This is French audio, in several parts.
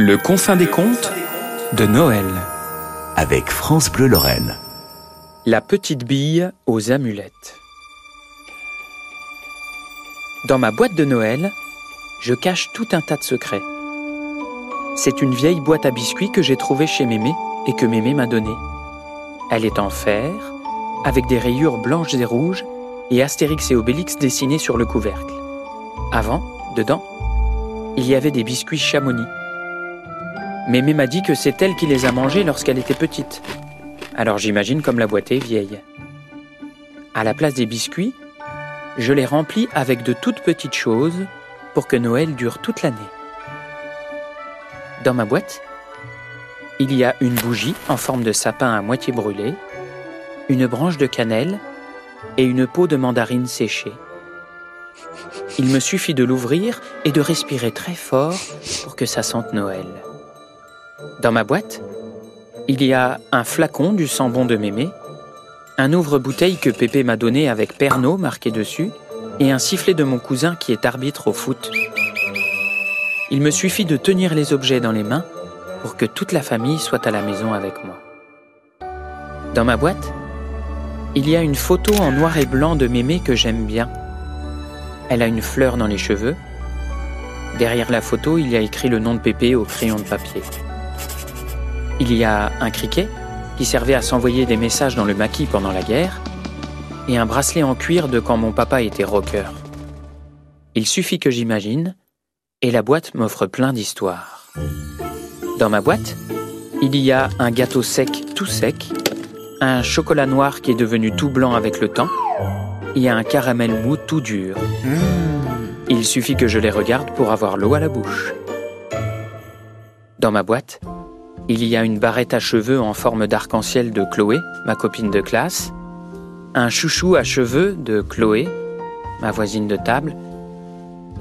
Le confin des contes de Noël. avec France Bleu Lorraine. La petite bille aux amulettes. Dans ma boîte de Noël, je cache tout un tas de secrets. C'est une vieille boîte à biscuits que j'ai trouvée chez Mémé et que Mémé m'a donnée. Elle est en fer, avec des rayures blanches et rouges et Astérix et Obélix dessinés sur le couvercle. Avant, dedans, il y avait des biscuits chamonis. Mémé m'a dit que c'est elle qui les a mangés lorsqu'elle était petite. Alors j'imagine comme la boîte est vieille. À la place des biscuits, je les remplis avec de toutes petites choses pour que Noël dure toute l'année. Dans ma boîte, il y a une bougie en forme de sapin à moitié brûlé, une branche de cannelle et une peau de mandarine séchée. Il me suffit de l'ouvrir et de respirer très fort pour que ça sente Noël. Dans ma boîte, il y a un flacon du sambon de mémé, un ouvre-bouteille que Pépé m'a donné avec Pernod marqué dessus, et un sifflet de mon cousin qui est arbitre au foot. Il me suffit de tenir les objets dans les mains pour que toute la famille soit à la maison avec moi. Dans ma boîte, il y a une photo en noir et blanc de mémé que j'aime bien. Elle a une fleur dans les cheveux. Derrière la photo, il y a écrit le nom de Pépé au crayon de papier. Il y a un criquet qui servait à s'envoyer des messages dans le maquis pendant la guerre et un bracelet en cuir de quand mon papa était rocker. Il suffit que j'imagine et la boîte m'offre plein d'histoires. Dans ma boîte, il y a un gâteau sec tout sec, un chocolat noir qui est devenu tout blanc avec le temps et un caramel mou tout dur. Il suffit que je les regarde pour avoir l'eau à la bouche. Dans ma boîte, il y a une barrette à cheveux en forme d'arc-en-ciel de Chloé, ma copine de classe, un chouchou à cheveux de Chloé, ma voisine de table,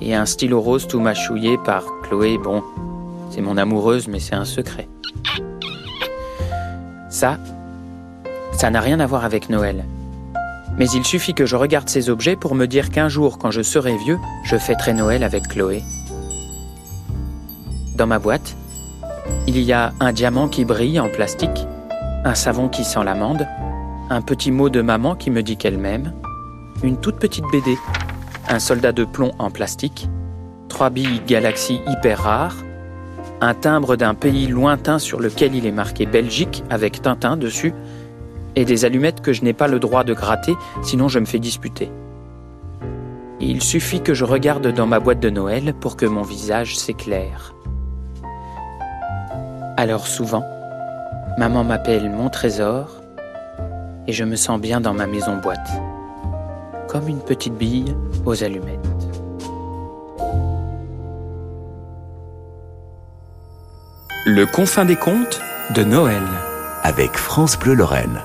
et un stylo rose tout mâchouillé par Chloé. Bon, c'est mon amoureuse, mais c'est un secret. Ça, ça n'a rien à voir avec Noël. Mais il suffit que je regarde ces objets pour me dire qu'un jour, quand je serai vieux, je fêterai Noël avec Chloé. Dans ma boîte, il y a un diamant qui brille en plastique, un savon qui sent l'amande, un petit mot de maman qui me dit qu'elle m'aime, une toute petite BD, un soldat de plomb en plastique, trois billes Galaxy hyper rares, un timbre d'un pays lointain sur lequel il est marqué Belgique avec Tintin dessus, et des allumettes que je n'ai pas le droit de gratter, sinon je me fais disputer. Il suffit que je regarde dans ma boîte de Noël pour que mon visage s'éclaire. Alors souvent, maman m'appelle mon trésor et je me sens bien dans ma maison boîte, comme une petite bille aux allumettes. Le confin des contes de Noël. Avec France Bleu Lorraine.